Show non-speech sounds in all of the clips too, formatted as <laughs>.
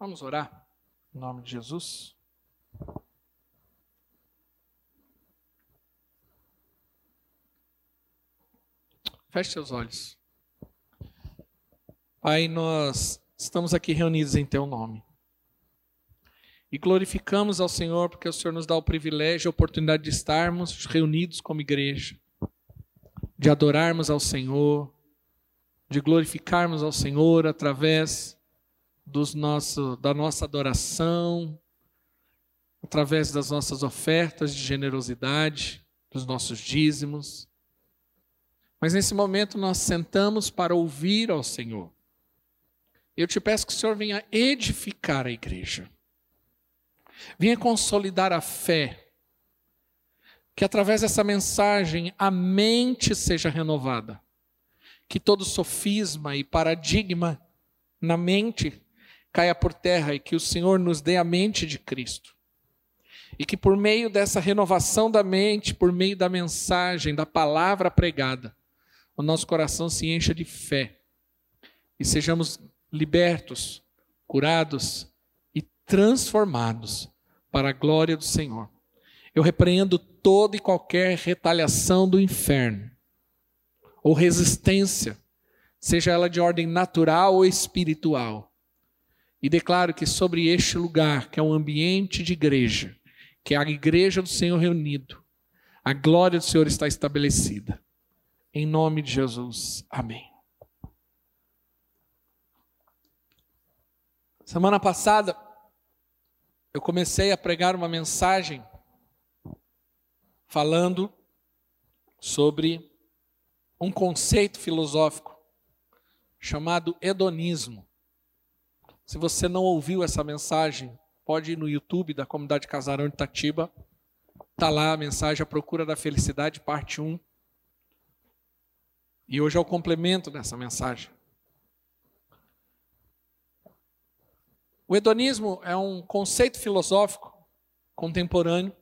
Vamos orar? Em nome de Jesus. Feche seus olhos. Pai, nós estamos aqui reunidos em Teu nome. E glorificamos ao Senhor porque o Senhor nos dá o privilégio, a oportunidade de estarmos reunidos como igreja, de adorarmos ao Senhor, de glorificarmos ao Senhor através dos nosso, da nossa adoração, através das nossas ofertas de generosidade, dos nossos dízimos. Mas nesse momento nós sentamos para ouvir ao Senhor. Eu te peço que o Senhor venha edificar a igreja, venha consolidar a fé, que através dessa mensagem a mente seja renovada, que todo sofisma e paradigma na mente caia por terra e que o Senhor nos dê a mente de Cristo. E que por meio dessa renovação da mente, por meio da mensagem, da palavra pregada, o nosso coração se encha de fé e sejamos libertos, curados e transformados para a glória do Senhor. Eu repreendo toda e qualquer retaliação do inferno ou resistência, seja ela de ordem natural ou espiritual e declaro que sobre este lugar, que é um ambiente de igreja, que é a igreja do Senhor reunido, a glória do Senhor está estabelecida. Em nome de Jesus. Amém. Semana passada, eu comecei a pregar uma mensagem falando sobre um conceito filosófico chamado hedonismo. Se você não ouviu essa mensagem, pode ir no YouTube da comunidade Casarão de Itatiba. Está lá a mensagem A Procura da Felicidade, parte 1. E hoje é o complemento dessa mensagem. O hedonismo é um conceito filosófico contemporâneo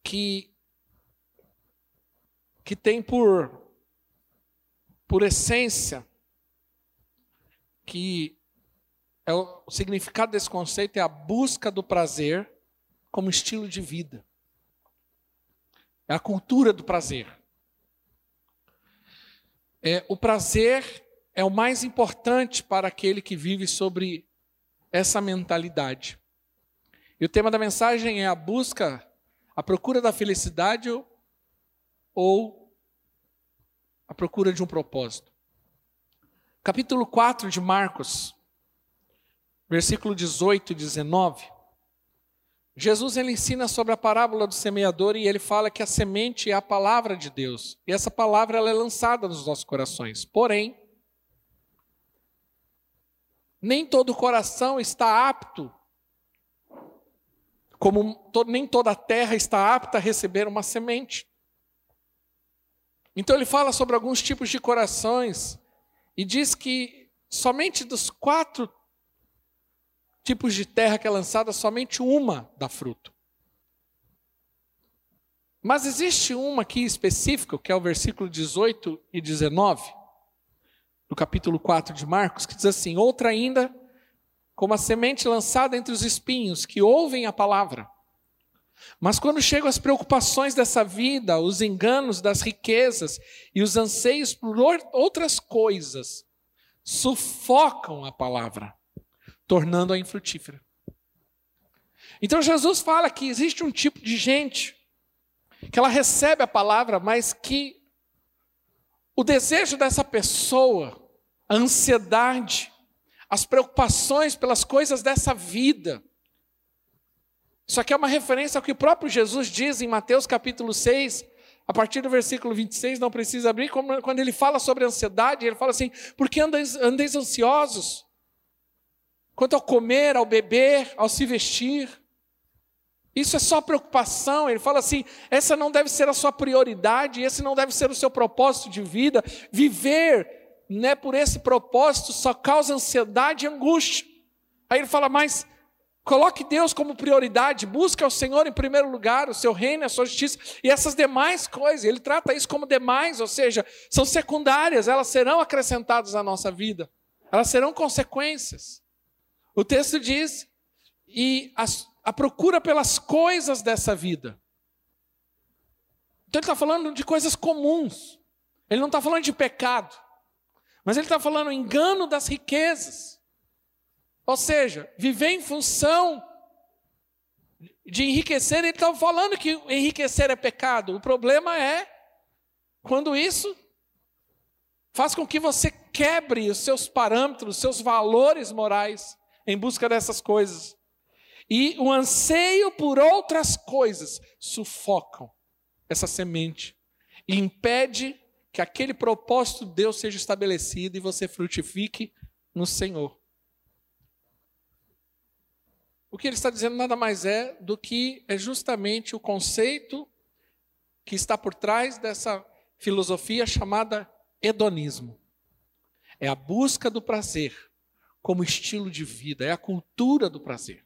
que, que tem por, por essência que é o, o significado desse conceito é a busca do prazer como estilo de vida. É a cultura do prazer. É, o prazer é o mais importante para aquele que vive sobre essa mentalidade. E o tema da mensagem é a busca, a procura da felicidade ou a procura de um propósito. Capítulo 4 de Marcos versículo 18 e 19, Jesus ele ensina sobre a parábola do semeador e ele fala que a semente é a palavra de Deus. E essa palavra ela é lançada nos nossos corações. Porém, nem todo coração está apto, como nem toda a terra está apta a receber uma semente. Então ele fala sobre alguns tipos de corações e diz que somente dos quatro tipos de terra que é lançada, somente uma dá fruto. Mas existe uma aqui específica, que é o versículo 18 e 19, do capítulo 4 de Marcos, que diz assim: Outra ainda, como a semente lançada entre os espinhos, que ouvem a palavra. Mas quando chegam as preocupações dessa vida, os enganos das riquezas e os anseios por outras coisas, sufocam a palavra tornando-a infrutífera. Então Jesus fala que existe um tipo de gente que ela recebe a palavra, mas que o desejo dessa pessoa, a ansiedade, as preocupações pelas coisas dessa vida. Isso aqui é uma referência ao que o próprio Jesus diz em Mateus capítulo 6, a partir do versículo 26, não precisa abrir, quando ele fala sobre ansiedade, ele fala assim: por que andeis, andeis ansiosos? Quanto ao comer, ao beber, ao se vestir. Isso é só preocupação. Ele fala assim: essa não deve ser a sua prioridade, esse não deve ser o seu propósito de vida. Viver né, por esse propósito só causa ansiedade e angústia. Aí ele fala: mas coloque Deus como prioridade, busque ao Senhor em primeiro lugar, o seu reino, a sua justiça e essas demais coisas. Ele trata isso como demais, ou seja, são secundárias, elas serão acrescentadas à nossa vida, elas serão consequências. O texto diz: e a, a procura pelas coisas dessa vida. Então ele está falando de coisas comuns. Ele não está falando de pecado. Mas ele está falando engano das riquezas. Ou seja, viver em função de enriquecer. Ele está falando que enriquecer é pecado. O problema é quando isso faz com que você quebre os seus parâmetros, os seus valores morais em busca dessas coisas. E o anseio por outras coisas sufocam essa semente e impede que aquele propósito de Deus seja estabelecido e você frutifique no Senhor. O que ele está dizendo nada mais é do que é justamente o conceito que está por trás dessa filosofia chamada hedonismo. É a busca do prazer como estilo de vida, é a cultura do prazer.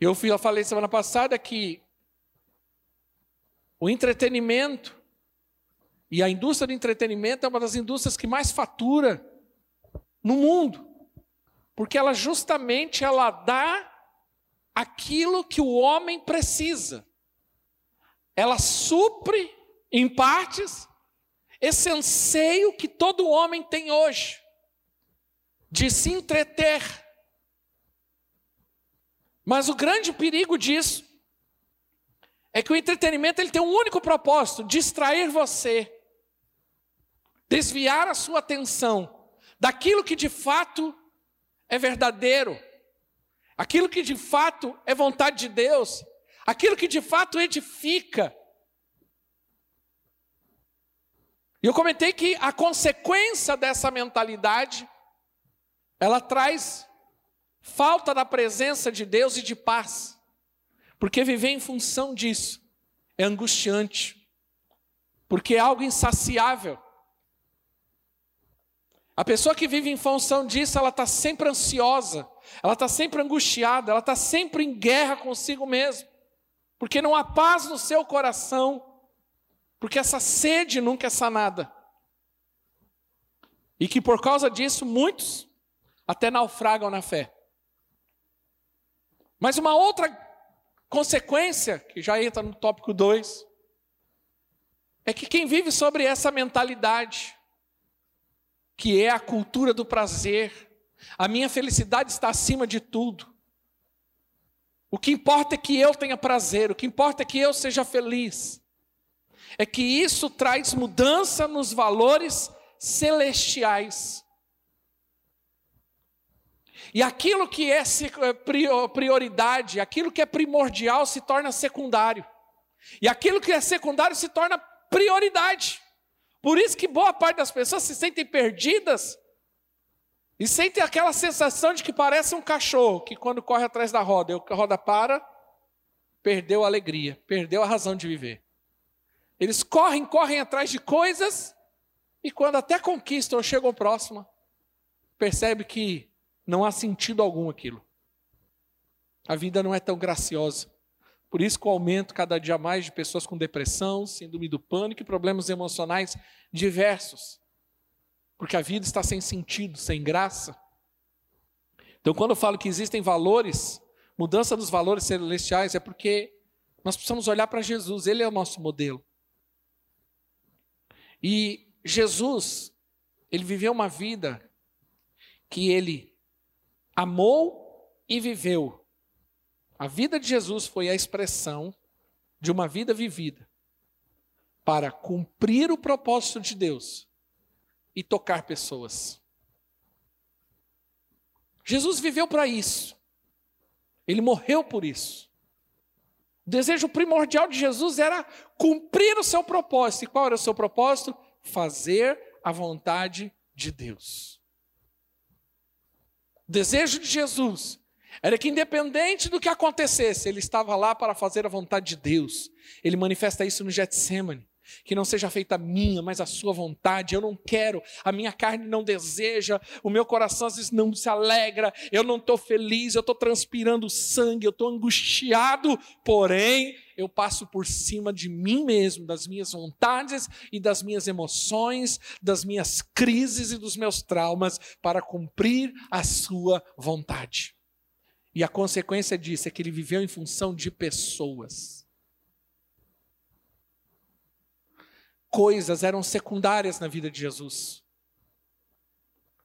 Eu falei semana passada que o entretenimento e a indústria do entretenimento é uma das indústrias que mais fatura no mundo, porque ela justamente ela dá aquilo que o homem precisa. Ela supre em partes esse anseio que todo homem tem hoje de se entreter mas o grande perigo disso é que o entretenimento ele tem um único propósito: distrair você, desviar a sua atenção daquilo que de fato é verdadeiro, aquilo que de fato é vontade de Deus, aquilo que de fato edifica. E eu comentei que a consequência dessa mentalidade ela traz falta da presença de Deus e de paz. Porque viver em função disso é angustiante, porque é algo insaciável. A pessoa que vive em função disso, ela está sempre ansiosa, ela está sempre angustiada, ela está sempre em guerra consigo mesma, porque não há paz no seu coração, porque essa sede nunca é sanada. E que por causa disso, muitos até naufragam na fé. Mas uma outra consequência, que já entra no tópico 2, é que quem vive sobre essa mentalidade, que é a cultura do prazer, a minha felicidade está acima de tudo. O que importa é que eu tenha prazer, o que importa é que eu seja feliz. É que isso traz mudança nos valores celestiais. E aquilo que é eh, prioridade, aquilo que é primordial se torna secundário. E aquilo que é secundário se torna prioridade. Por isso que boa parte das pessoas se sentem perdidas e sentem aquela sensação de que parece um cachorro que quando corre atrás da roda, a roda para, perdeu a alegria, perdeu a razão de viver. Eles correm, correm atrás de coisas e quando até conquistam ou chegam próximo, percebe que não há sentido algum aquilo. A vida não é tão graciosa. Por isso que o aumento cada dia mais de pessoas com depressão, síndrome do pânico e problemas emocionais diversos. Porque a vida está sem sentido, sem graça. Então, quando eu falo que existem valores, mudança dos valores celestiais, é porque nós precisamos olhar para Jesus, ele é o nosso modelo. E Jesus, ele viveu uma vida que ele amou e viveu. A vida de Jesus foi a expressão de uma vida vivida para cumprir o propósito de Deus e tocar pessoas. Jesus viveu para isso. Ele morreu por isso. O desejo primordial de Jesus era cumprir o seu propósito. E qual era o seu propósito? Fazer a vontade de Deus. O desejo de Jesus era que, independente do que acontecesse, ele estava lá para fazer a vontade de Deus. Ele manifesta isso no Getsemane. Que não seja feita a minha, mas a sua vontade. Eu não quero, a minha carne não deseja, o meu coração às vezes não se alegra, eu não estou feliz, eu estou transpirando sangue, eu estou angustiado, porém eu passo por cima de mim mesmo, das minhas vontades e das minhas emoções, das minhas crises e dos meus traumas, para cumprir a sua vontade. E a consequência disso é que ele viveu em função de pessoas. Coisas eram secundárias na vida de Jesus.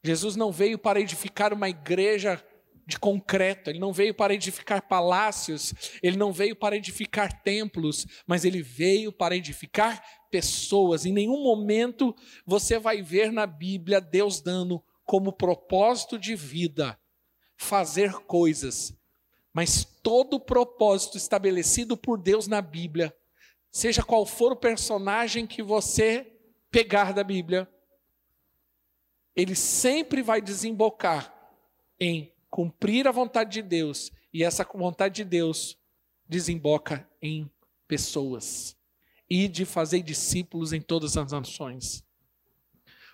Jesus não veio para edificar uma igreja de concreto, ele não veio para edificar palácios, ele não veio para edificar templos, mas ele veio para edificar pessoas. Em nenhum momento você vai ver na Bíblia Deus dando como propósito de vida fazer coisas, mas todo propósito estabelecido por Deus na Bíblia, seja qual for o personagem que você pegar da Bíblia, ele sempre vai desembocar em cumprir a vontade de Deus, e essa vontade de Deus desemboca em pessoas e de fazer discípulos em todas as nações.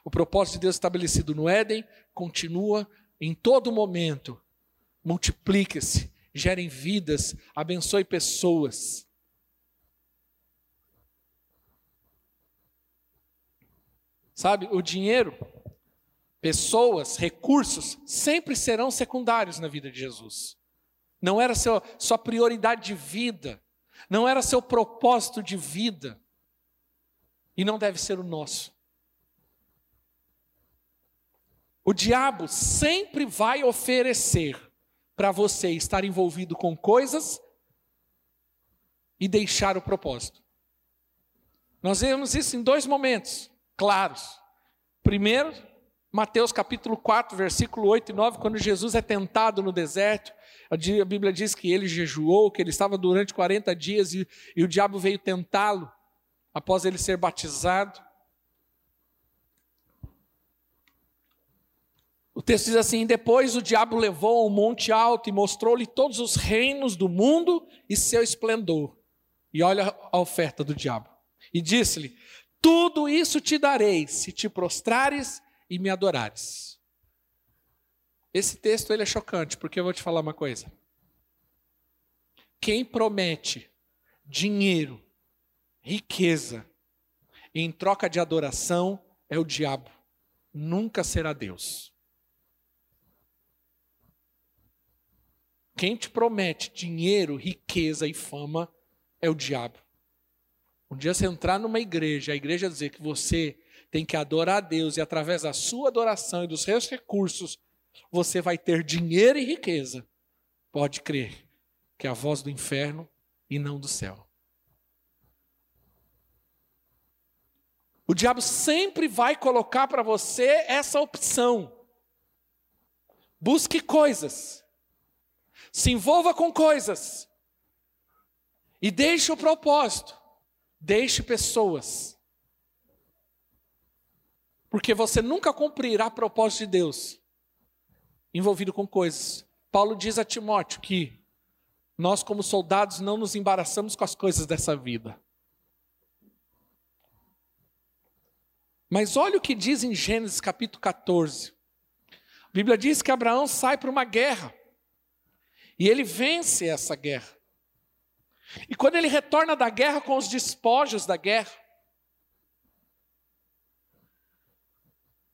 O propósito de Deus estabelecido no Éden continua em todo momento. Multiplique-se, gerem vidas, abençoe pessoas. Sabe, o dinheiro pessoas, recursos, sempre serão secundários na vida de Jesus. Não era seu, sua prioridade de vida, não era seu propósito de vida, e não deve ser o nosso. O diabo sempre vai oferecer para você estar envolvido com coisas e deixar o propósito. Nós vemos isso em dois momentos claros. Primeiro, Mateus capítulo 4, versículo 8 e 9, quando Jesus é tentado no deserto, a Bíblia diz que ele jejuou, que ele estava durante 40 dias e, e o diabo veio tentá-lo após ele ser batizado. O texto diz assim: Depois o diabo levou ao monte alto e mostrou-lhe todos os reinos do mundo e seu esplendor. E olha a oferta do diabo. E disse-lhe: Tudo isso te darei se te prostrares e me adorares. Esse texto ele é chocante, porque eu vou te falar uma coisa. Quem promete dinheiro, riqueza, em troca de adoração é o diabo, nunca será Deus. Quem te promete dinheiro, riqueza e fama é o diabo. Um dia você entrar numa igreja, a igreja dizer que você tem que adorar a Deus e através da sua adoração e dos seus recursos, você vai ter dinheiro e riqueza. Pode crer que é a voz do inferno e não do céu. O diabo sempre vai colocar para você essa opção. Busque coisas. Se envolva com coisas. E deixe o propósito. Deixe pessoas. Porque você nunca cumprirá propósito de Deus envolvido com coisas. Paulo diz a Timóteo que nós, como soldados, não nos embaraçamos com as coisas dessa vida. Mas olha o que diz em Gênesis capítulo 14. A Bíblia diz que Abraão sai para uma guerra. E ele vence essa guerra. E quando ele retorna da guerra com os despojos da guerra,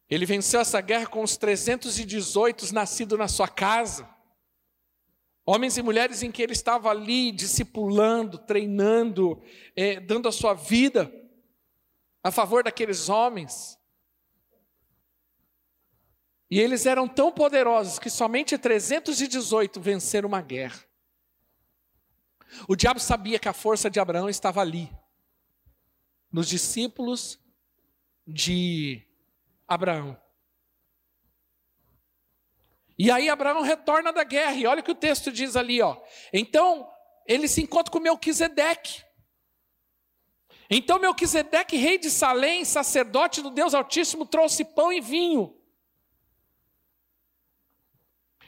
Ele venceu essa guerra com os 318 nascidos na sua casa. Homens e mulheres em que ele estava ali discipulando, treinando, é, dando a sua vida a favor daqueles homens. E eles eram tão poderosos que somente 318 venceram uma guerra. O diabo sabia que a força de Abraão estava ali, nos discípulos de Abraão. E aí Abraão retorna da guerra, e olha o que o texto diz ali, ó. Então, ele se encontra com Melquisedeque. Então Melquisedeque, rei de Salém, sacerdote do Deus Altíssimo, trouxe pão e vinho.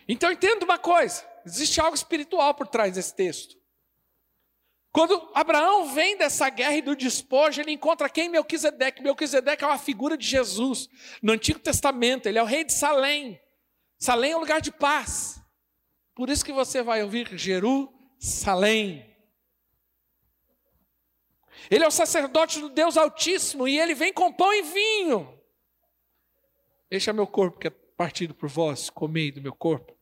Então entenda uma coisa, existe algo espiritual por trás desse texto. Quando Abraão vem dessa guerra e do despojo, ele encontra quem? Melquisedeque. Melquisedeque é uma figura de Jesus. No Antigo Testamento, ele é o rei de Salém. Salém é um lugar de paz. Por isso que você vai ouvir Jerusalém. Ele é o sacerdote do Deus Altíssimo e ele vem com pão e vinho. Este é meu corpo que é partido por vós, comei do meu corpo.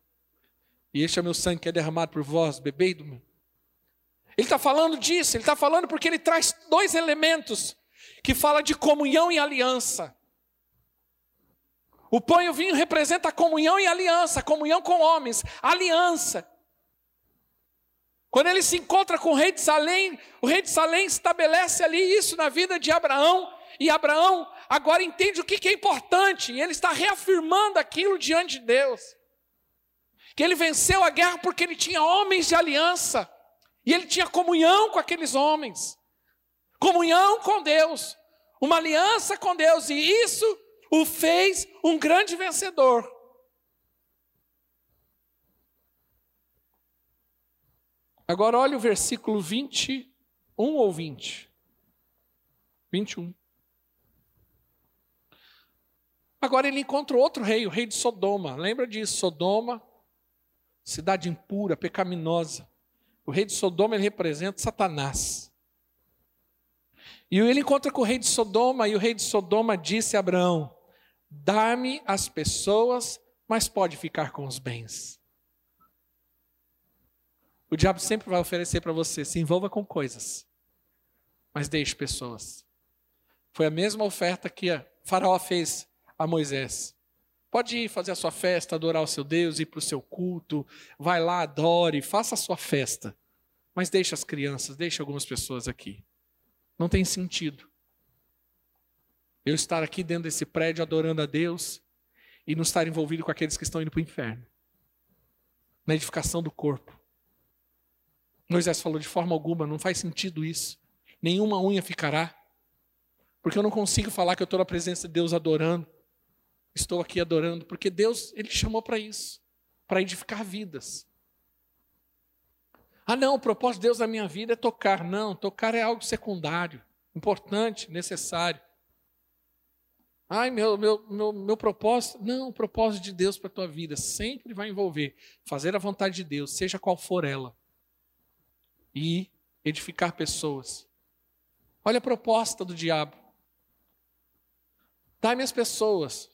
E este é meu sangue que é derramado por vós, bebei do meu. Ele está falando disso, ele está falando porque ele traz dois elementos que fala de comunhão e aliança. O pão e o vinho representa a comunhão e aliança, comunhão com homens, aliança. Quando ele se encontra com o rei de Salém, o rei de Salém estabelece ali isso na vida de Abraão, e Abraão agora entende o que é importante, e ele está reafirmando aquilo diante de Deus. Que ele venceu a guerra porque ele tinha homens de aliança, e ele tinha comunhão com aqueles homens, comunhão com Deus, uma aliança com Deus, e isso o fez um grande vencedor. Agora olha o versículo 21 ou 20. 21. Agora ele encontra outro rei, o rei de Sodoma. Lembra disso? Sodoma, cidade impura, pecaminosa. O rei de Sodoma ele representa Satanás. E ele encontra com o rei de Sodoma, e o rei de Sodoma disse a Abraão: Dá-me as pessoas, mas pode ficar com os bens. O diabo sempre vai oferecer para você: se envolva com coisas, mas deixe pessoas. Foi a mesma oferta que Faraó fez a Moisés. Pode ir fazer a sua festa, adorar o seu Deus, ir para o seu culto, vai lá, adore, faça a sua festa. Mas deixe as crianças, deixe algumas pessoas aqui. Não tem sentido. Eu estar aqui dentro desse prédio adorando a Deus e não estar envolvido com aqueles que estão indo para o inferno. Na edificação do corpo. Moisés falou de forma alguma, não faz sentido isso. Nenhuma unha ficará. Porque eu não consigo falar que eu estou na presença de Deus adorando. Estou aqui adorando, porque Deus, Ele chamou para isso para edificar vidas. Ah, não, o propósito de Deus na minha vida é tocar. Não, tocar é algo secundário, importante, necessário. Ai, meu, meu, meu, meu propósito. Não, o propósito de Deus para a tua vida sempre vai envolver fazer a vontade de Deus, seja qual for ela e edificar pessoas. Olha a proposta do diabo. Dá-me as pessoas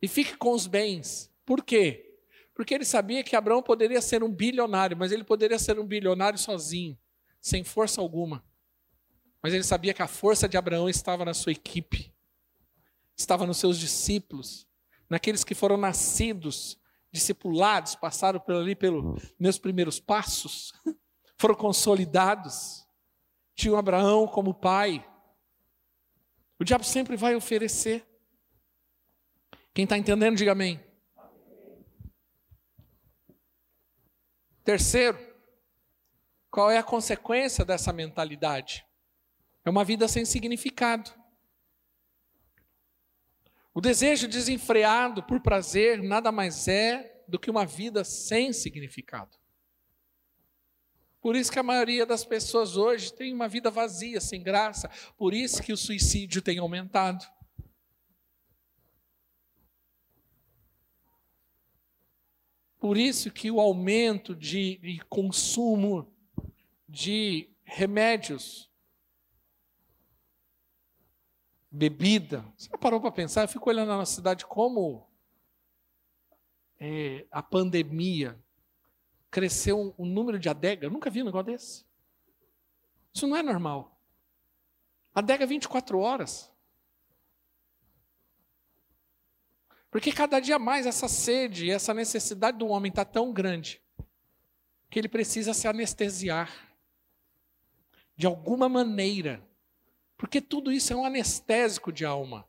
e fique com os bens. Por quê? Porque ele sabia que Abraão poderia ser um bilionário, mas ele poderia ser um bilionário sozinho, sem força alguma. Mas ele sabia que a força de Abraão estava na sua equipe, estava nos seus discípulos, naqueles que foram nascidos, discipulados, passaram por ali pelos meus primeiros passos. <laughs> foram consolidados. Tinham Abraão como pai. O diabo sempre vai oferecer. Quem está entendendo, diga amém. Terceiro, qual é a consequência dessa mentalidade? É uma vida sem significado. O desejo desenfreado por prazer nada mais é do que uma vida sem significado. Por isso que a maioria das pessoas hoje tem uma vida vazia, sem graça. Por isso que o suicídio tem aumentado. Por isso que o aumento de, de consumo de remédios, bebida. Você parou para pensar? Eu fico olhando na nossa cidade como é, a pandemia cresceu o um, um número de adega. Eu nunca vi um negócio desse. Isso não é normal. Adega 24 horas. Porque cada dia mais essa sede, essa necessidade do homem está tão grande que ele precisa se anestesiar de alguma maneira. Porque tudo isso é um anestésico de alma.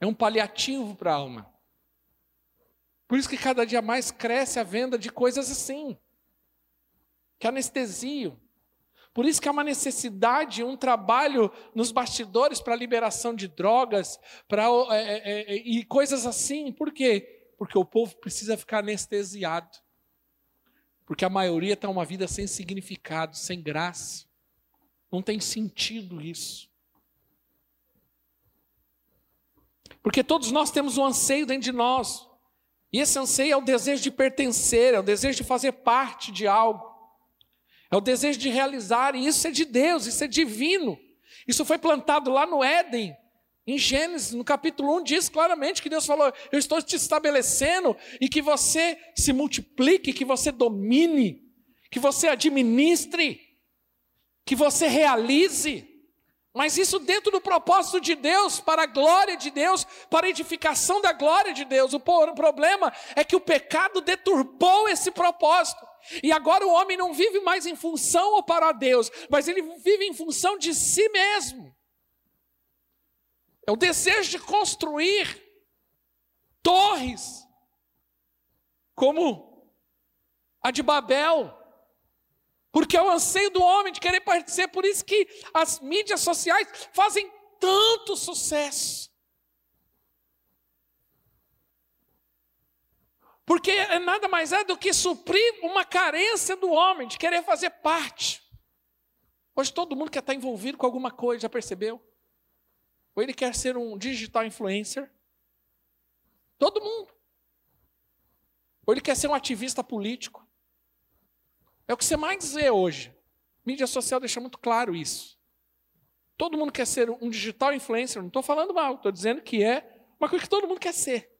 É um paliativo para a alma. Por isso que cada dia mais cresce a venda de coisas assim, que anestesiam. Por isso que há uma necessidade, um trabalho nos bastidores para liberação de drogas para, é, é, é, e coisas assim. Por quê? Porque o povo precisa ficar anestesiado. Porque a maioria está uma vida sem significado, sem graça. Não tem sentido isso. Porque todos nós temos um anseio dentro de nós. E esse anseio é o desejo de pertencer, é o desejo de fazer parte de algo. É o desejo de realizar, e isso é de Deus, isso é divino. Isso foi plantado lá no Éden. Em Gênesis, no capítulo 1, diz claramente que Deus falou: Eu estou te estabelecendo e que você se multiplique, que você domine, que você administre, que você realize. Mas isso dentro do propósito de Deus, para a glória de Deus, para a edificação da glória de Deus. O problema é que o pecado deturpou esse propósito. E agora o homem não vive mais em função ou para Deus, mas ele vive em função de si mesmo. É o desejo de construir torres, como a de Babel, porque é o anseio do homem de querer participar, por isso que as mídias sociais fazem tanto sucesso. Porque nada mais é do que suprir uma carência do homem de querer fazer parte. Hoje todo mundo quer estar envolvido com alguma coisa, já percebeu? Ou ele quer ser um digital influencer? Todo mundo. Ou ele quer ser um ativista político? É o que você mais vê hoje. Mídia social deixa muito claro isso. Todo mundo quer ser um digital influencer, não estou falando mal, estou dizendo que é uma coisa que todo mundo quer ser.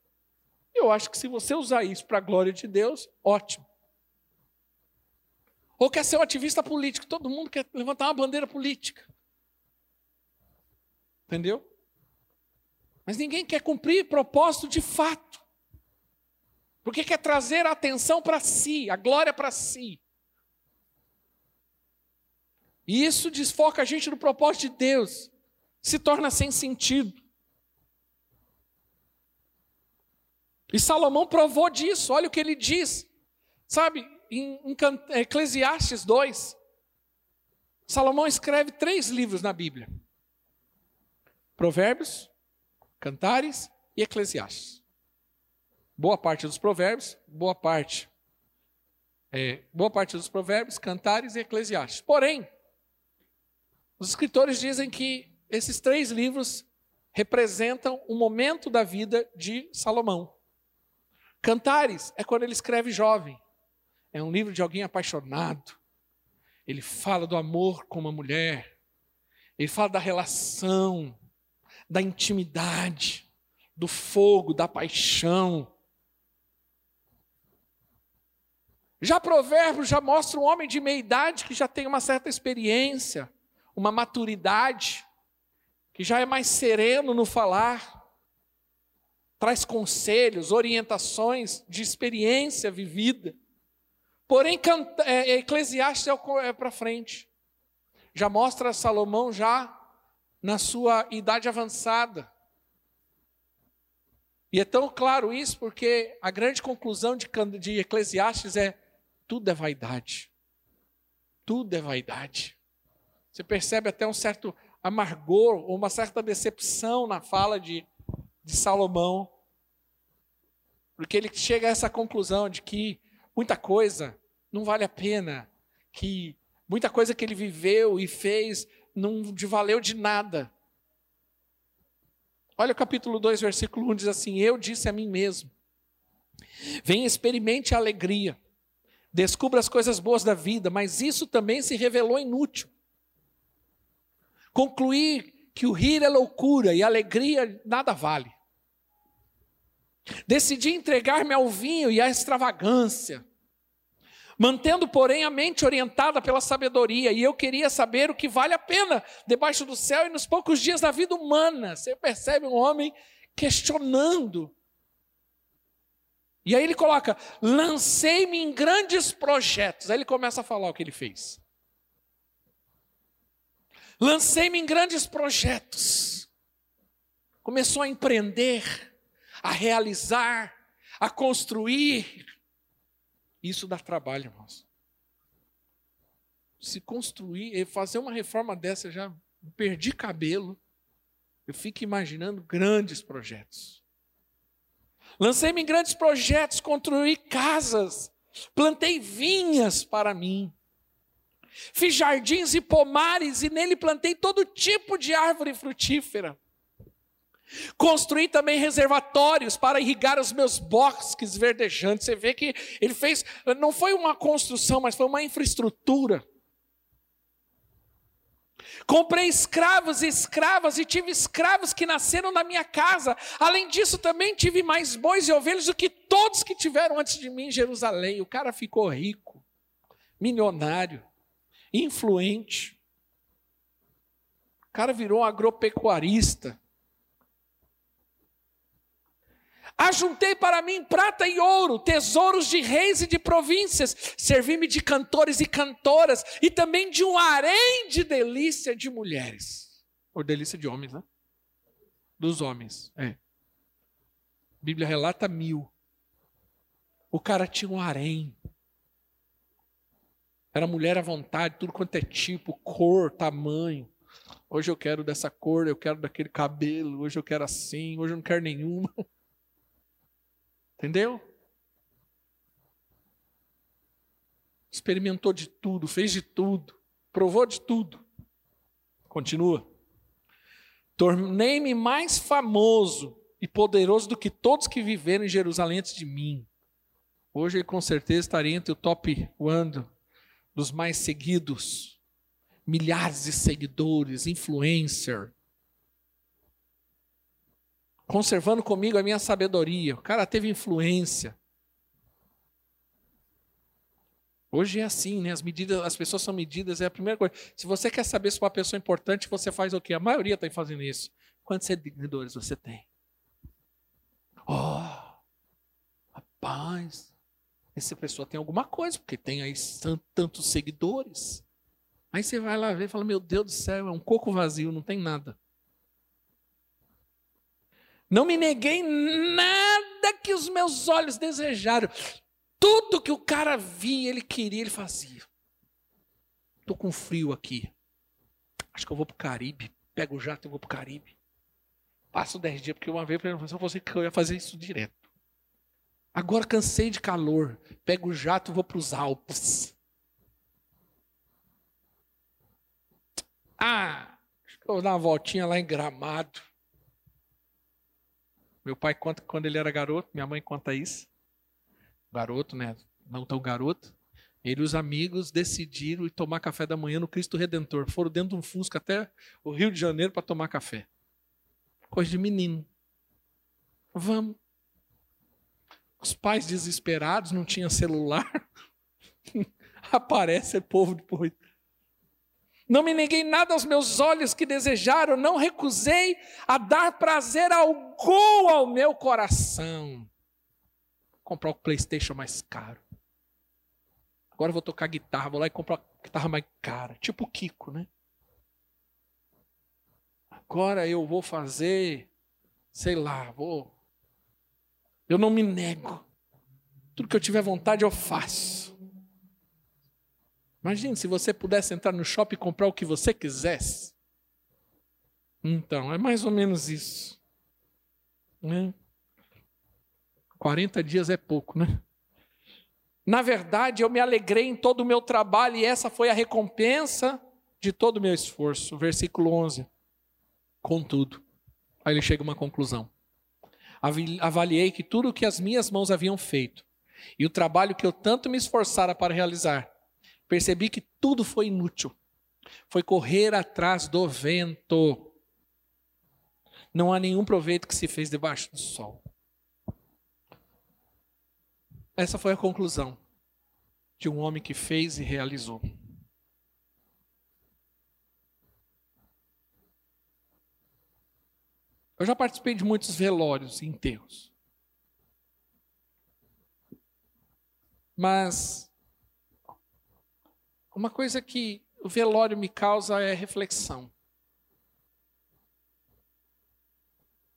Eu acho que se você usar isso para a glória de Deus, ótimo. Ou quer ser um ativista político, todo mundo quer levantar uma bandeira política. Entendeu? Mas ninguém quer cumprir propósito de fato. Porque quer trazer a atenção para si, a glória para si. E isso desfoca a gente do propósito de Deus. Se torna sem sentido. E Salomão provou disso. Olha o que ele diz. Sabe, em, Eclesiastes 2, Salomão escreve três livros na Bíblia: Provérbios, Cantares e Eclesiastes. Boa parte dos provérbios, boa parte. É, boa parte dos provérbios, cantares e eclesiastes. Porém, os escritores dizem que esses três livros representam um momento da vida de Salomão. Cantares é quando ele escreve jovem. É um livro de alguém apaixonado. Ele fala do amor com uma mulher. Ele fala da relação, da intimidade, do fogo, da paixão. Já Provérbios já mostra um homem de meia idade que já tem uma certa experiência uma maturidade, que já é mais sereno no falar, traz conselhos, orientações de experiência vivida. Porém, é, Eclesiastes é, é para frente. Já mostra Salomão já na sua idade avançada. E é tão claro isso porque a grande conclusão de, de Eclesiastes é: tudo é vaidade. Tudo é vaidade. Você percebe até um certo amargor uma certa decepção na fala de, de Salomão, porque ele chega a essa conclusão de que muita coisa não vale a pena, que muita coisa que ele viveu e fez não valeu de nada. Olha o capítulo 2, versículo 1 diz assim: Eu disse a mim mesmo: Venha, experimente a alegria, descubra as coisas boas da vida, mas isso também se revelou inútil. Concluir que o rir é loucura e a alegria nada vale. Decidi entregar-me ao vinho e à extravagância, mantendo, porém, a mente orientada pela sabedoria, e eu queria saber o que vale a pena debaixo do céu e nos poucos dias da vida humana. Você percebe um homem questionando. E aí ele coloca: lancei-me em grandes projetos. Aí ele começa a falar o que ele fez. Lancei-me em grandes projetos. Começou a empreender, a realizar, a construir. Isso dá trabalho, irmãos. Se construir, fazer uma reforma dessa, já perdi cabelo. Eu fico imaginando grandes projetos. Lancei-me em grandes projetos, construí casas, plantei vinhas para mim. Fiz jardins e pomares e nele plantei todo tipo de árvore frutífera. Construí também reservatórios para irrigar os meus bosques verdejantes. Você vê que ele fez, não foi uma construção, mas foi uma infraestrutura. Comprei escravos e escravas e tive escravos que nasceram na minha casa. Além disso, também tive mais bois e ovelhas do que todos que tiveram antes de mim em Jerusalém. O cara ficou rico, milionário, influente. O cara virou um agropecuarista. Ajuntei para mim prata e ouro, tesouros de reis e de províncias. Servi-me de cantores e cantoras, e também de um harém de delícia de mulheres. Ou delícia de homens, né? Dos homens, é. A Bíblia relata mil. O cara tinha um harém. Era mulher à vontade, tudo quanto é tipo, cor, tamanho. Hoje eu quero dessa cor, eu quero daquele cabelo, hoje eu quero assim, hoje eu não quero nenhuma. Entendeu? Experimentou de tudo, fez de tudo, provou de tudo. Continua. Tornei-me mais famoso e poderoso do que todos que viveram em Jerusalém antes de mim. Hoje ele com certeza estaria entre o top one dos mais seguidos. Milhares de seguidores, influencer conservando comigo a minha sabedoria. O cara teve influência. Hoje é assim, né? As medidas, as pessoas são medidas, é a primeira coisa. Se você quer saber se uma pessoa é importante, você faz o quê? A maioria está fazendo isso. Quantos seguidores você tem? Oh, rapaz, essa pessoa tem alguma coisa, porque tem aí tantos seguidores. Aí você vai lá ver e fala: Meu Deus do céu, é um coco vazio, não tem nada. Não me neguei nada que os meus olhos desejaram. Tudo que o cara via, ele queria, ele fazia. Estou com frio aqui. Acho que eu vou para o Caribe. Pego o jato e vou para o Caribe. Passo dez dias, porque uma vez eu pensei que eu ia fazer isso direto. Agora cansei de calor. Pego o jato e vou para os Alpes. Ah, acho que eu vou dar uma voltinha lá em Gramado. Meu pai conta que quando ele era garoto, minha mãe conta isso. Garoto, né? Não tão garoto. Ele e os amigos decidiram ir tomar café da manhã no Cristo Redentor. Foram dentro de um Fusca até o Rio de Janeiro para tomar café. Coisa de menino. Vamos. Os pais desesperados, não tinham celular. <laughs> Aparece o povo depois. Não me neguei nada aos meus olhos que desejaram, não recusei a dar prazer algum ao meu coração. Comprar o PlayStation mais caro. Agora eu vou tocar guitarra, vou lá e comprar a guitarra mais cara, tipo o Kiko, né? Agora eu vou fazer, sei lá, vou. Eu não me nego. Tudo que eu tiver vontade eu faço. Imagine se você pudesse entrar no shopping e comprar o que você quisesse. Então, é mais ou menos isso. Né? 40 dias é pouco, né? Na verdade, eu me alegrei em todo o meu trabalho e essa foi a recompensa de todo o meu esforço. Versículo 11. Contudo, aí ele chega a uma conclusão. Avaliei que tudo o que as minhas mãos haviam feito e o trabalho que eu tanto me esforçara para realizar percebi que tudo foi inútil. Foi correr atrás do vento. Não há nenhum proveito que se fez debaixo do sol. Essa foi a conclusão de um homem que fez e realizou. Eu já participei de muitos velórios e enterros. Mas uma coisa que o velório me causa é reflexão.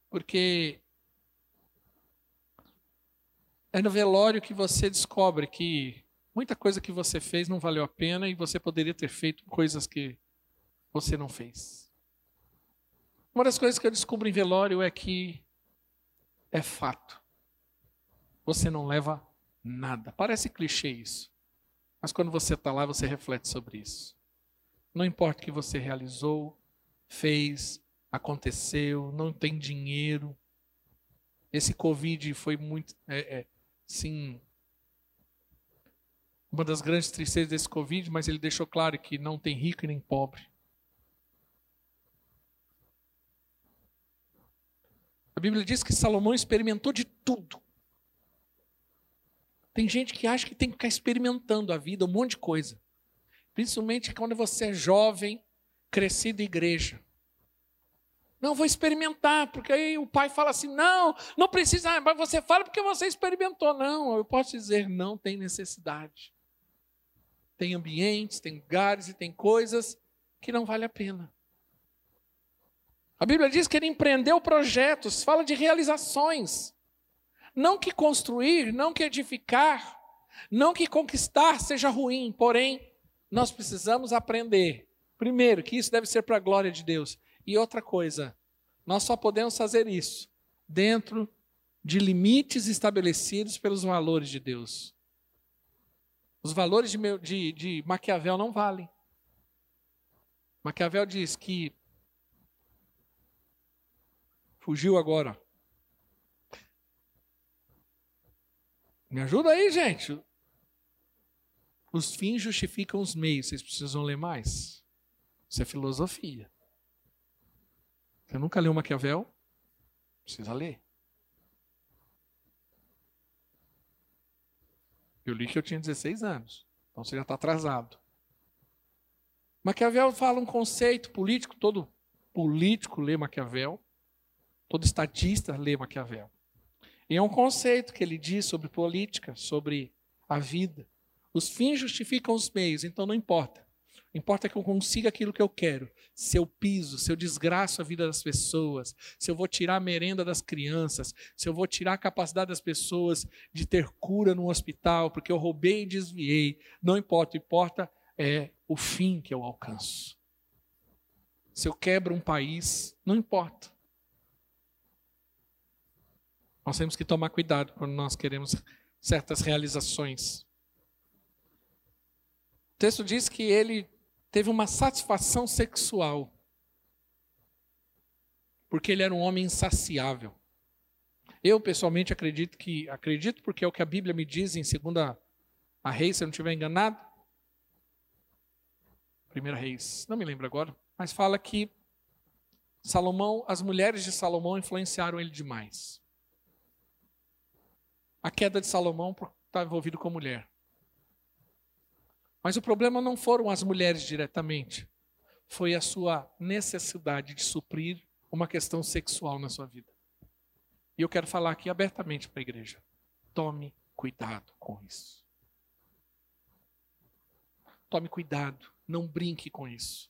Porque é no velório que você descobre que muita coisa que você fez não valeu a pena e você poderia ter feito coisas que você não fez. Uma das coisas que eu descubro em velório é que é fato. Você não leva nada. Parece clichê isso. Mas quando você está lá, você reflete sobre isso. Não importa o que você realizou, fez, aconteceu, não tem dinheiro. Esse Covid foi muito. É, é, sim. Uma das grandes tristezas desse Covid, mas ele deixou claro que não tem rico e nem pobre. A Bíblia diz que Salomão experimentou de tudo. Tem gente que acha que tem que ficar experimentando a vida, um monte de coisa. Principalmente quando você é jovem, crescido em igreja. Não, vou experimentar, porque aí o pai fala assim: não, não precisa, mas você fala porque você experimentou. Não, eu posso dizer: não tem necessidade. Tem ambientes, tem lugares e tem coisas que não vale a pena. A Bíblia diz que ele empreendeu projetos, fala de realizações. Não que construir, não que edificar, não que conquistar seja ruim, porém, nós precisamos aprender, primeiro, que isso deve ser para a glória de Deus. E outra coisa, nós só podemos fazer isso dentro de limites estabelecidos pelos valores de Deus. Os valores de, de, de Maquiavel não valem. Maquiavel diz que fugiu agora. Me ajuda aí, gente. Os fins justificam os meios. Vocês precisam ler mais. Isso é filosofia. Você nunca leu Maquiavel? Precisa ler. Eu li que eu tinha 16 anos. Então você já está atrasado. Maquiavel fala um conceito político, todo político lê Maquiavel, todo estadista lê Maquiavel. E é um conceito que ele diz sobre política, sobre a vida. Os fins justificam os meios, então não importa. Importa que eu consiga aquilo que eu quero. Se eu piso, se eu desgraço a vida das pessoas, se eu vou tirar a merenda das crianças, se eu vou tirar a capacidade das pessoas de ter cura no hospital, porque eu roubei e desviei. Não importa, importa é o fim que eu alcanço. Se eu quebro um país, não importa. Nós temos que tomar cuidado quando nós queremos certas realizações. O texto diz que ele teve uma satisfação sexual, porque ele era um homem insaciável. Eu pessoalmente acredito que acredito porque é o que a Bíblia me diz em segunda a Reis, se eu não estiver enganado. Primeira Reis, não me lembro agora, mas fala que Salomão, as mulheres de Salomão influenciaram ele demais. A queda de Salomão está envolvido com mulher. Mas o problema não foram as mulheres diretamente, foi a sua necessidade de suprir uma questão sexual na sua vida. E eu quero falar aqui abertamente para a igreja: tome cuidado com isso. Tome cuidado, não brinque com isso.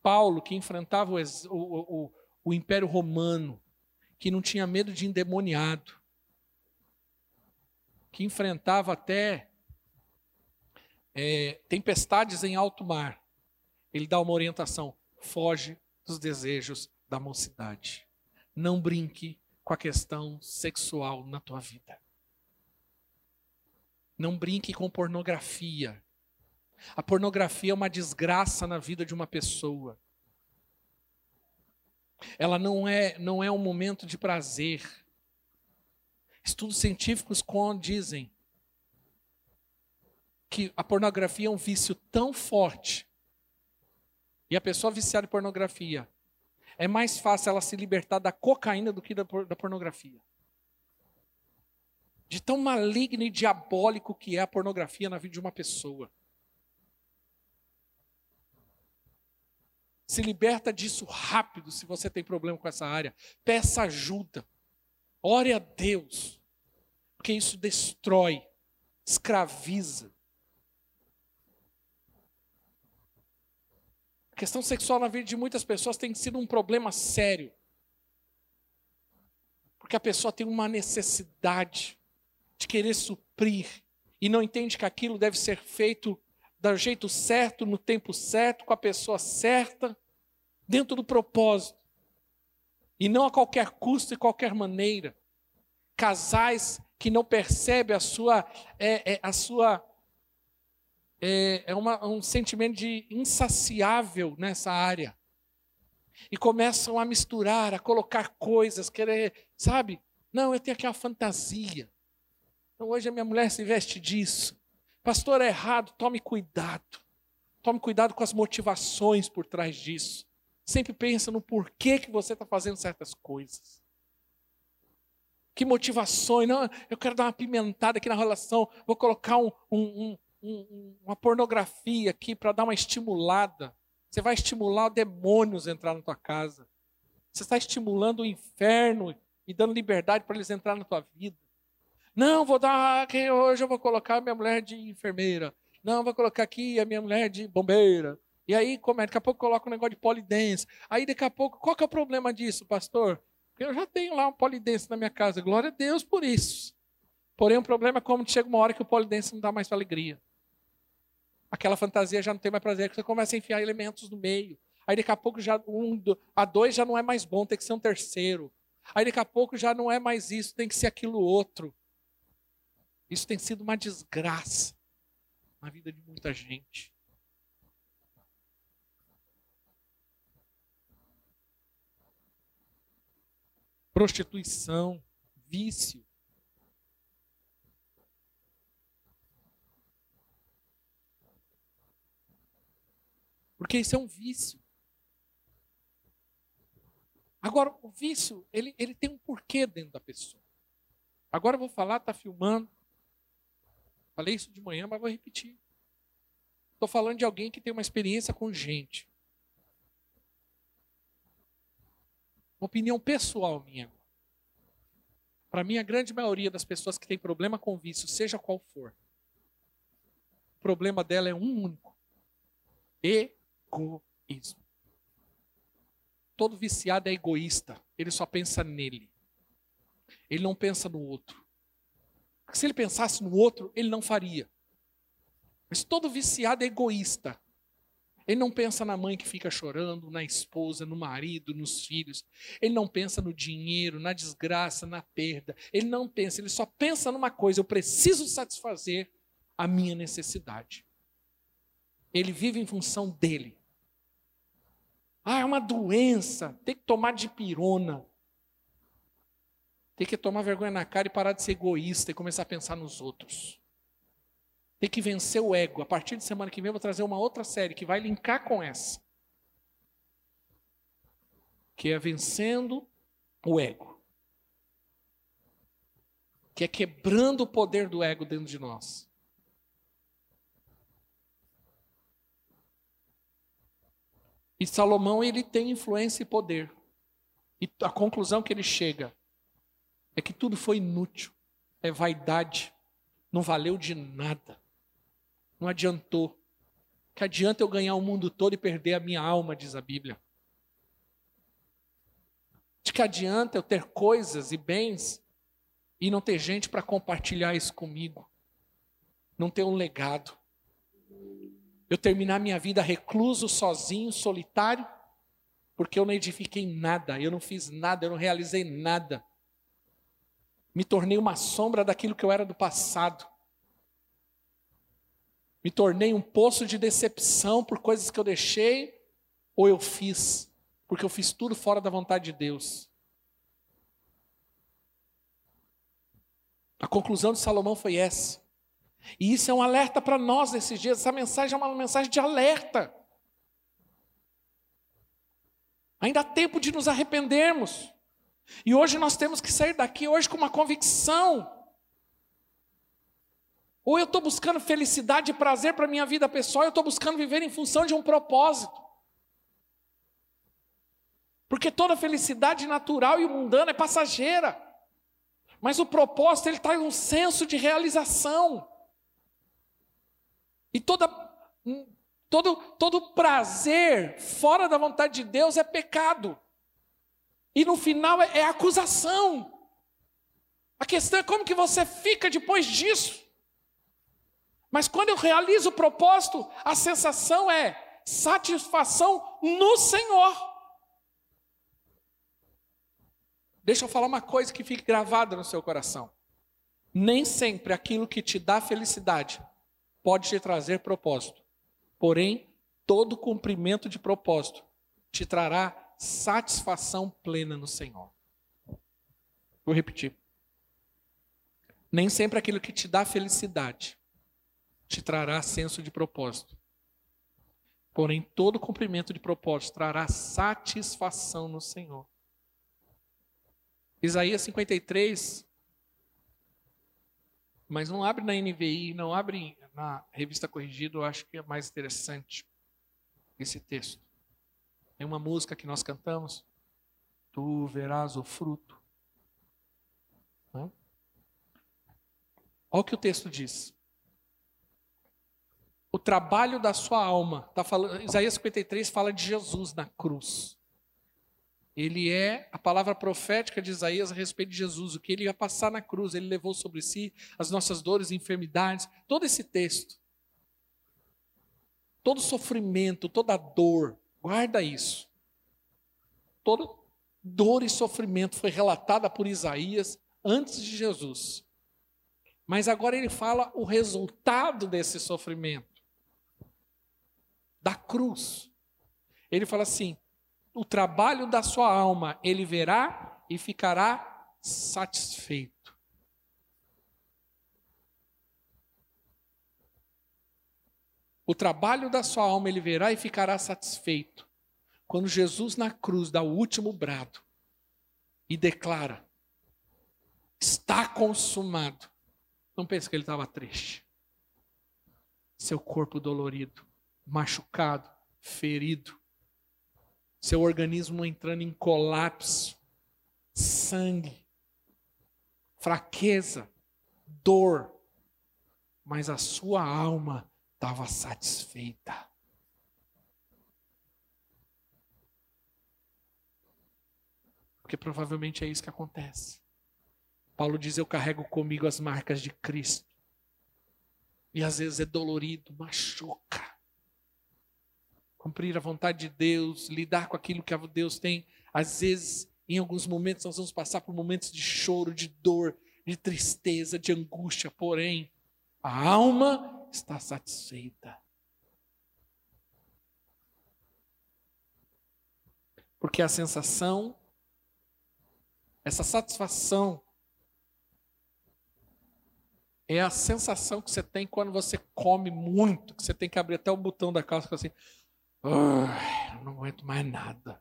Paulo, que enfrentava o, o, o, o Império Romano, que não tinha medo de endemoniado, que enfrentava até é, tempestades em alto mar. Ele dá uma orientação: foge dos desejos da mocidade. Não brinque com a questão sexual na tua vida. Não brinque com pornografia. A pornografia é uma desgraça na vida de uma pessoa. Ela não é, não é um momento de prazer. Estudos científicos dizem que a pornografia é um vício tão forte. E a pessoa viciada em pornografia, é mais fácil ela se libertar da cocaína do que da, da pornografia. De tão maligno e diabólico que é a pornografia na vida de uma pessoa. Se liberta disso rápido se você tem problema com essa área. Peça ajuda. Ore a Deus. Porque isso destrói, escraviza. A questão sexual na vida de muitas pessoas tem sido um problema sério. Porque a pessoa tem uma necessidade de querer suprir e não entende que aquilo deve ser feito do jeito certo, no tempo certo, com a pessoa certa, dentro do propósito. E não a qualquer custo e qualquer maneira. Casais que não percebem a sua, é, é, a sua é, é uma, um sentimento de insaciável nessa área. E começam a misturar, a colocar coisas, querer, sabe? Não, eu tenho aqui uma fantasia. Então, hoje a minha mulher se veste disso. Pastor, é errado, tome cuidado. Tome cuidado com as motivações por trás disso. Sempre pensa no porquê que você está fazendo certas coisas. Que motivações. Não, eu quero dar uma pimentada aqui na relação. Vou colocar um, um, um, uma pornografia aqui para dar uma estimulada. Você vai estimular demônios a entrar na tua casa. Você está estimulando o inferno e dando liberdade para eles entrar na tua vida. Não, vou dar. Hoje eu vou colocar minha mulher de enfermeira. Não, vou colocar aqui a minha mulher de bombeira. E aí, como é? Daqui a pouco coloca um negócio de polidense. Aí, daqui a pouco, qual que é o problema disso, pastor? Eu já tenho lá um polidense na minha casa. Glória a Deus por isso. Porém, o problema é como chega uma hora que o polidense não dá mais alegria. Aquela fantasia já não tem mais prazer, você começa a enfiar elementos no meio. Aí daqui a pouco já um, a dois já não é mais bom, tem que ser um terceiro. Aí daqui a pouco já não é mais isso, tem que ser aquilo outro. Isso tem sido uma desgraça na vida de muita gente. Prostituição, vício. Porque isso é um vício. Agora, o vício, ele, ele tem um porquê dentro da pessoa. Agora eu vou falar, está filmando. Falei isso de manhã, mas vou repetir. Estou falando de alguém que tem uma experiência com gente. Opinião pessoal minha. Para mim, a grande maioria das pessoas que tem problema com vício, seja qual for, o problema dela é um único: egoísmo todo viciado é egoísta. Ele só pensa nele. Ele não pensa no outro. Se ele pensasse no outro, ele não faria. Mas todo viciado é egoísta. Ele não pensa na mãe que fica chorando, na esposa, no marido, nos filhos. Ele não pensa no dinheiro, na desgraça, na perda. Ele não pensa, ele só pensa numa coisa: eu preciso satisfazer a minha necessidade. Ele vive em função dele. Ah, é uma doença, tem que tomar de pirona. Tem que tomar vergonha na cara e parar de ser egoísta e começar a pensar nos outros. Tem que vencer o ego. A partir de semana que vem eu vou trazer uma outra série que vai linkar com essa. Que é vencendo o ego. Que é quebrando o poder do ego dentro de nós. E Salomão ele tem influência e poder. E a conclusão que ele chega é que tudo foi inútil, é vaidade, não valeu de nada, não adiantou. Que adianta eu ganhar o mundo todo e perder a minha alma, diz a Bíblia. De que adianta eu ter coisas e bens e não ter gente para compartilhar isso comigo, não ter um legado eu terminar minha vida recluso, sozinho, solitário, porque eu não edifiquei nada, eu não fiz nada, eu não realizei nada. Me tornei uma sombra daquilo que eu era do passado. Me tornei um poço de decepção por coisas que eu deixei ou eu fiz, porque eu fiz tudo fora da vontade de Deus. A conclusão de Salomão foi essa. E isso é um alerta para nós nesses dias. Essa mensagem é uma mensagem de alerta. Ainda há tempo de nos arrependermos. E hoje nós temos que sair daqui hoje com uma convicção. Ou eu estou buscando felicidade e prazer para a minha vida pessoal, eu estou buscando viver em função de um propósito. Porque toda felicidade natural e mundana é passageira. Mas o propósito ele em um senso de realização. E toda, todo, todo prazer fora da vontade de Deus é pecado. E no final é, é acusação. A questão é como que você fica depois disso. Mas quando eu realizo o propósito, a sensação é satisfação no Senhor. Deixa eu falar uma coisa que fique gravada no seu coração. Nem sempre aquilo que te dá felicidade pode te trazer propósito. Porém, todo cumprimento de propósito te trará satisfação plena no Senhor. Vou repetir. Nem sempre aquilo que te dá felicidade te trará senso de propósito. Porém, todo cumprimento de propósito trará satisfação no Senhor. Isaías 53, mas não abre na NVI, não abre na revista corrigida, eu acho que é mais interessante esse texto. Tem uma música que nós cantamos, Tu verás o fruto. Olha o que o texto diz. O trabalho da sua alma, tá falando, Isaías 53 fala de Jesus na cruz. Ele é a palavra profética de Isaías a respeito de Jesus, o que ele ia passar na cruz, ele levou sobre si as nossas dores e enfermidades, todo esse texto. Todo sofrimento, toda dor, guarda isso. Toda dor e sofrimento foi relatada por Isaías antes de Jesus. Mas agora ele fala o resultado desse sofrimento da cruz. Ele fala assim: o trabalho da sua alma ele verá e ficará satisfeito. O trabalho da sua alma ele verá e ficará satisfeito. Quando Jesus na cruz dá o último brado e declara: Está consumado. Não pense que ele estava triste. Seu corpo dolorido, machucado, ferido, seu organismo entrando em colapso, sangue, fraqueza, dor, mas a sua alma estava satisfeita. Porque provavelmente é isso que acontece. Paulo diz: Eu carrego comigo as marcas de Cristo. E às vezes é dolorido, machuca cumprir a vontade de Deus, lidar com aquilo que Deus tem. Às vezes, em alguns momentos, nós vamos passar por momentos de choro, de dor, de tristeza, de angústia, porém, a alma está satisfeita. Porque a sensação, essa satisfação, é a sensação que você tem quando você come muito, que você tem que abrir até o botão da calça assim. Oh, não aguento mais nada.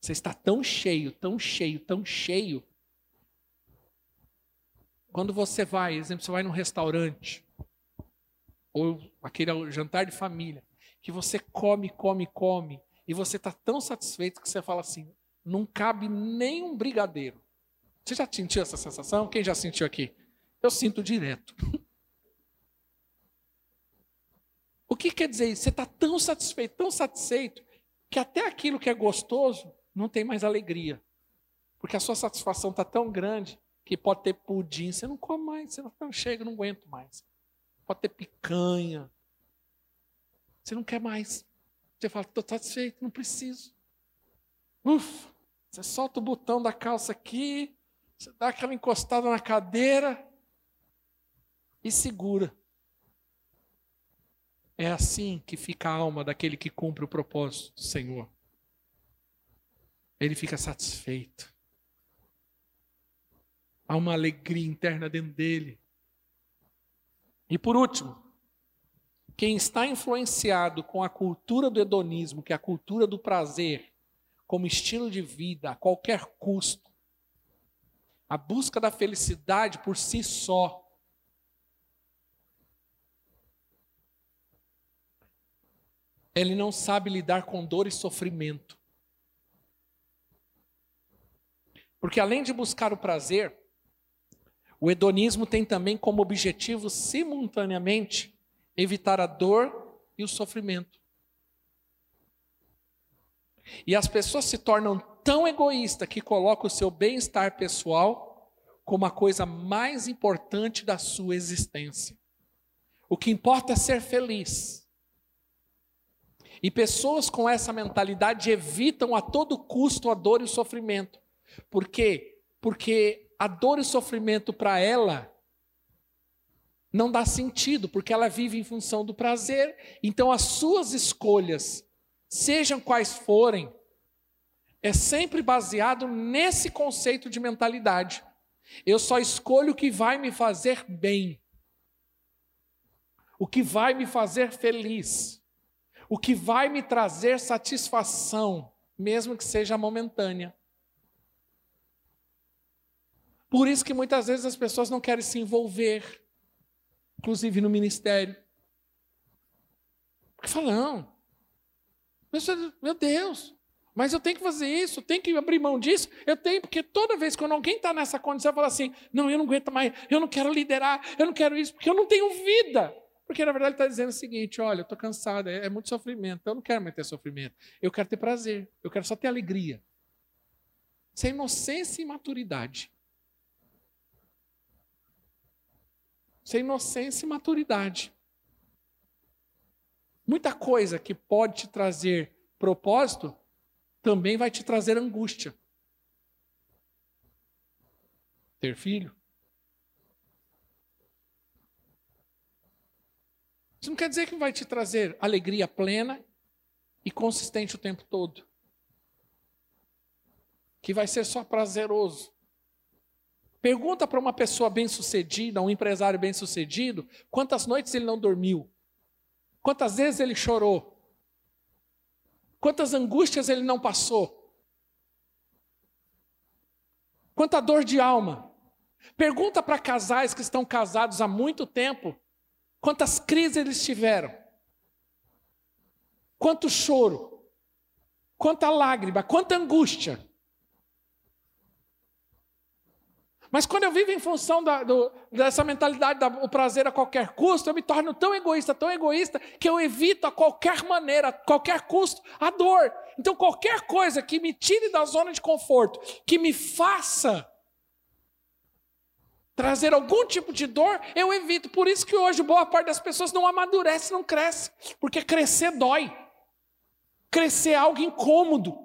Você está tão cheio, tão cheio, tão cheio. Quando você vai, exemplo, você vai num restaurante, ou aquele jantar de família, que você come, come, come, e você está tão satisfeito que você fala assim: não cabe nem um brigadeiro. Você já sentiu essa sensação? Quem já sentiu aqui? Eu sinto direto. <laughs> O que quer dizer isso? Você está tão satisfeito, tão satisfeito, que até aquilo que é gostoso não tem mais alegria. Porque a sua satisfação está tão grande que pode ter pudim, você não come mais, você não chega, não aguento mais. Pode ter picanha. Você não quer mais. Você fala, estou satisfeito, não preciso. Ufa, você solta o botão da calça aqui, você dá aquela encostada na cadeira e segura. É assim que fica a alma daquele que cumpre o propósito do Senhor. Ele fica satisfeito. Há uma alegria interna dentro dele. E por último, quem está influenciado com a cultura do hedonismo, que é a cultura do prazer, como estilo de vida a qualquer custo, a busca da felicidade por si só, ele não sabe lidar com dor e sofrimento. Porque além de buscar o prazer, o hedonismo tem também como objetivo, simultaneamente, evitar a dor e o sofrimento. E as pessoas se tornam tão egoístas que colocam o seu bem-estar pessoal como a coisa mais importante da sua existência. O que importa é ser feliz. E pessoas com essa mentalidade evitam a todo custo a dor e o sofrimento. Por quê? Porque a dor e o sofrimento para ela não dá sentido, porque ela vive em função do prazer. Então as suas escolhas, sejam quais forem, é sempre baseado nesse conceito de mentalidade. Eu só escolho o que vai me fazer bem. o que vai me fazer feliz, o que vai me trazer satisfação, mesmo que seja momentânea. Por isso que muitas vezes as pessoas não querem se envolver, inclusive no ministério. Porque falam, meu Deus, mas eu tenho que fazer isso, tenho que abrir mão disso, eu tenho, porque toda vez que alguém está nessa condição, fala assim: não, eu não aguento mais, eu não quero liderar, eu não quero isso, porque eu não tenho vida. Porque na verdade ele está dizendo o seguinte: olha, eu estou cansado, é, é muito sofrimento, eu não quero mais ter sofrimento, eu quero ter prazer, eu quero só ter alegria. Isso é inocência e maturidade. Isso é inocência e maturidade. Muita coisa que pode te trazer propósito também vai te trazer angústia. Ter filho. Isso não quer dizer que vai te trazer alegria plena e consistente o tempo todo. Que vai ser só prazeroso. Pergunta para uma pessoa bem-sucedida, um empresário bem-sucedido, quantas noites ele não dormiu? Quantas vezes ele chorou? Quantas angústias ele não passou? Quanta dor de alma. Pergunta para casais que estão casados há muito tempo quantas crises eles tiveram. Quanto choro, quanta lágrima, quanta angústia. Mas quando eu vivo em função da, do, dessa mentalidade do prazer a qualquer custo, eu me torno tão egoísta, tão egoísta, que eu evito a qualquer maneira, a qualquer custo, a dor. Então, qualquer coisa que me tire da zona de conforto, que me faça trazer algum tipo de dor, eu evito. Por isso que hoje boa parte das pessoas não amadurece, não cresce, porque crescer dói. Crescer é algo incômodo.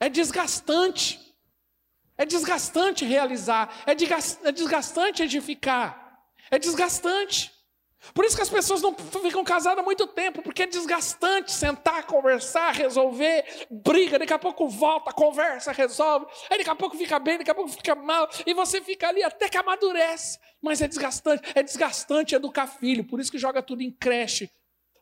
É desgastante. É desgastante realizar, é, é desgastante edificar, é desgastante. Por isso que as pessoas não ficam casadas há muito tempo, porque é desgastante sentar, conversar, resolver, briga, daqui a pouco volta, conversa, resolve, aí daqui a pouco fica bem, daqui a pouco fica mal, e você fica ali até que amadurece. Mas é desgastante, é desgastante educar filho, por isso que joga tudo em creche,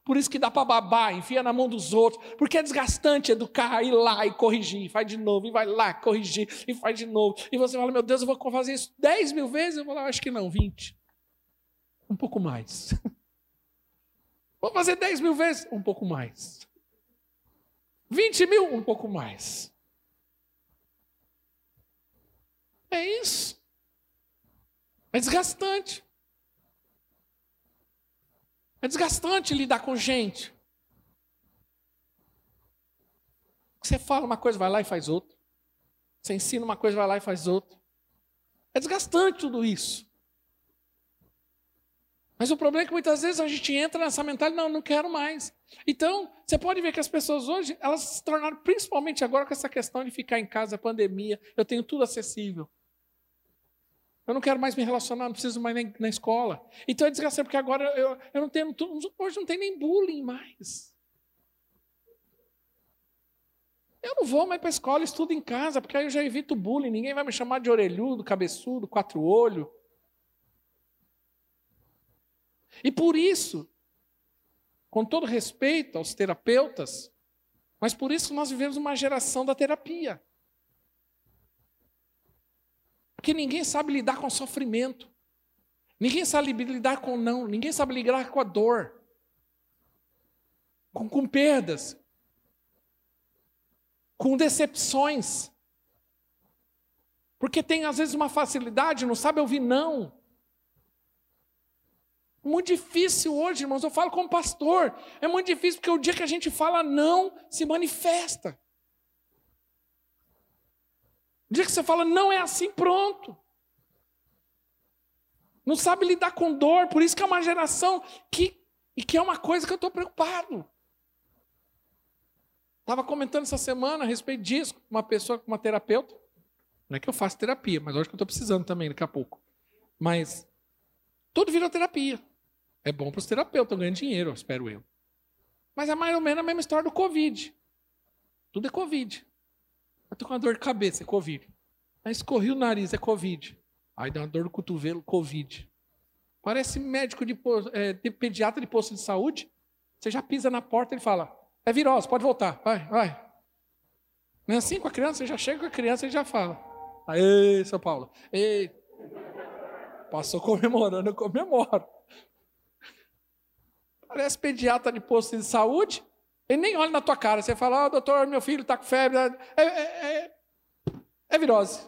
por isso que dá para babar, enfia na mão dos outros, porque é desgastante educar, ir lá e corrigir, e faz de novo, e vai lá corrigir, e faz de novo. E você fala, meu Deus, eu vou fazer isso 10 mil vezes? Eu vou lá, acho que não, 20. Um pouco mais. <laughs> Vou fazer 10 mil vezes? Um pouco mais. 20 mil? Um pouco mais. É isso. É desgastante. É desgastante lidar com gente. Você fala uma coisa, vai lá e faz outra. Você ensina uma coisa, vai lá e faz outra. É desgastante tudo isso. Mas o problema é que muitas vezes a gente entra nessa mentalidade, não, não quero mais. Então, você pode ver que as pessoas hoje, elas se tornaram, principalmente agora com essa questão de ficar em casa, pandemia, eu tenho tudo acessível. Eu não quero mais me relacionar, não preciso mais nem na escola. Então é desgraçado, porque agora eu, eu não tenho. Hoje não tem nem bullying mais. Eu não vou mais para a escola, estudo em casa, porque aí eu já evito bullying. Ninguém vai me chamar de orelhudo, cabeçudo, quatro olhos. E por isso, com todo respeito aos terapeutas, mas por isso nós vivemos uma geração da terapia. Porque ninguém sabe lidar com sofrimento. Ninguém sabe lidar com não. Ninguém sabe lidar com a dor. Com, com perdas. Com decepções. Porque tem às vezes uma facilidade, não sabe ouvir não. Muito difícil hoje, irmãos. Eu falo como pastor. É muito difícil porque o dia que a gente fala não, se manifesta. O dia que você fala, não é assim, pronto. Não sabe lidar com dor, por isso que é uma geração que, e que é uma coisa que eu estou preocupado. Estava comentando essa semana a respeito disso, uma pessoa, uma terapeuta. Não é que eu faço terapia, mas hoje que eu estou precisando também, daqui a pouco. Mas tudo vira terapia. É bom para os terapeutas, ganhar dinheiro, espero eu. Mas é mais ou menos a mesma história do Covid. Tudo é Covid. Eu tô com uma dor de cabeça, é Covid. Aí escorri o nariz, é Covid. Aí dá uma dor no cotovelo, Covid. Parece médico de, é, de pediatra de posto de saúde. Você já pisa na porta e fala: é virose, pode voltar, vai, vai. Não é assim com a criança? Você já chega com a criança e já fala: Aê, São Paulo, ei. Passou comemorando, eu comemoro. Parece pediatra de posto de saúde. Ele nem olha na tua cara. Você fala, oh, doutor, meu filho está com febre. É, é, é, é virose.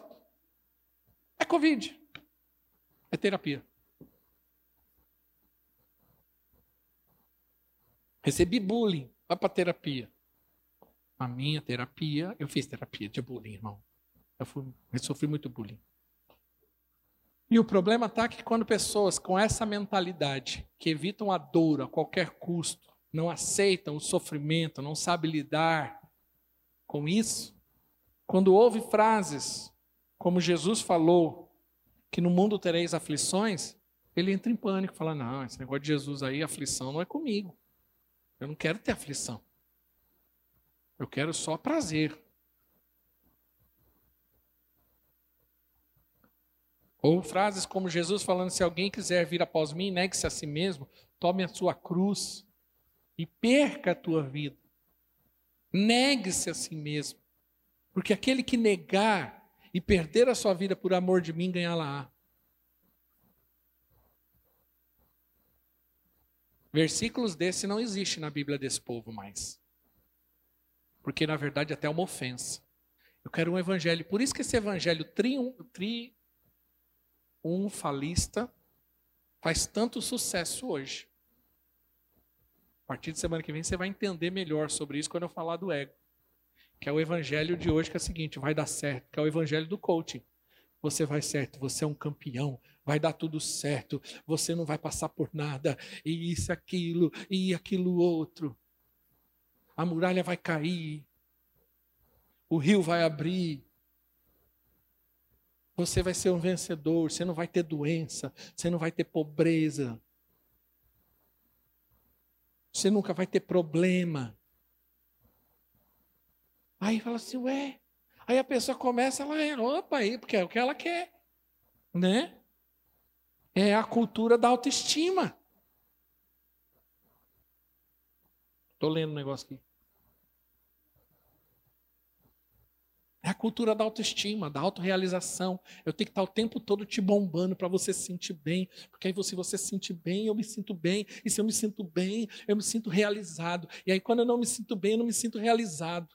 É Covid. É terapia. Recebi bullying. Vai para terapia. A minha terapia, eu fiz terapia de bullying, irmão. Eu, fui, eu sofri muito bullying. E o problema está que quando pessoas com essa mentalidade, que evitam a dor a qualquer custo, não aceitam o sofrimento, não sabem lidar com isso, quando ouve frases como Jesus falou, que no mundo tereis aflições, ele entra em pânico, fala: Não, esse negócio de Jesus aí, aflição não é comigo. Eu não quero ter aflição. Eu quero só prazer. Ou frases como Jesus falando: se alguém quiser vir após mim, negue-se a si mesmo, tome a sua cruz e perca a tua vida. Negue-se a si mesmo. Porque aquele que negar e perder a sua vida por amor de mim, ganhá-la-á. Versículos desse não existem na Bíblia desse povo mais. Porque, na verdade, até é uma ofensa. Eu quero um evangelho. Por isso que esse evangelho triun, tri, um falista faz tanto sucesso hoje. A partir de semana que vem você vai entender melhor sobre isso quando eu falar do ego. Que é o evangelho de hoje, que é o seguinte: vai dar certo, que é o evangelho do coaching. Você vai certo, você é um campeão, vai dar tudo certo, você não vai passar por nada, e isso, aquilo, e aquilo outro. A muralha vai cair, o rio vai abrir, você vai ser um vencedor, você não vai ter doença, você não vai ter pobreza. Você nunca vai ter problema. Aí fala assim, ué. Aí a pessoa começa, ela, opa, aí, porque é o que ela quer. Né? É a cultura da autoestima. Estou lendo um negócio aqui. É a cultura da autoestima, da autorrealização. Eu tenho que estar o tempo todo te bombando para você se sentir bem. Porque aí, se você se sentir bem, eu me sinto bem. E se eu me sinto bem, eu me sinto realizado. E aí, quando eu não me sinto bem, eu não me sinto realizado.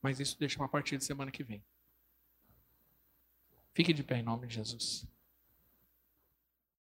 Mas isso deixa para a partir de semana que vem. Fique de pé em nome de Jesus.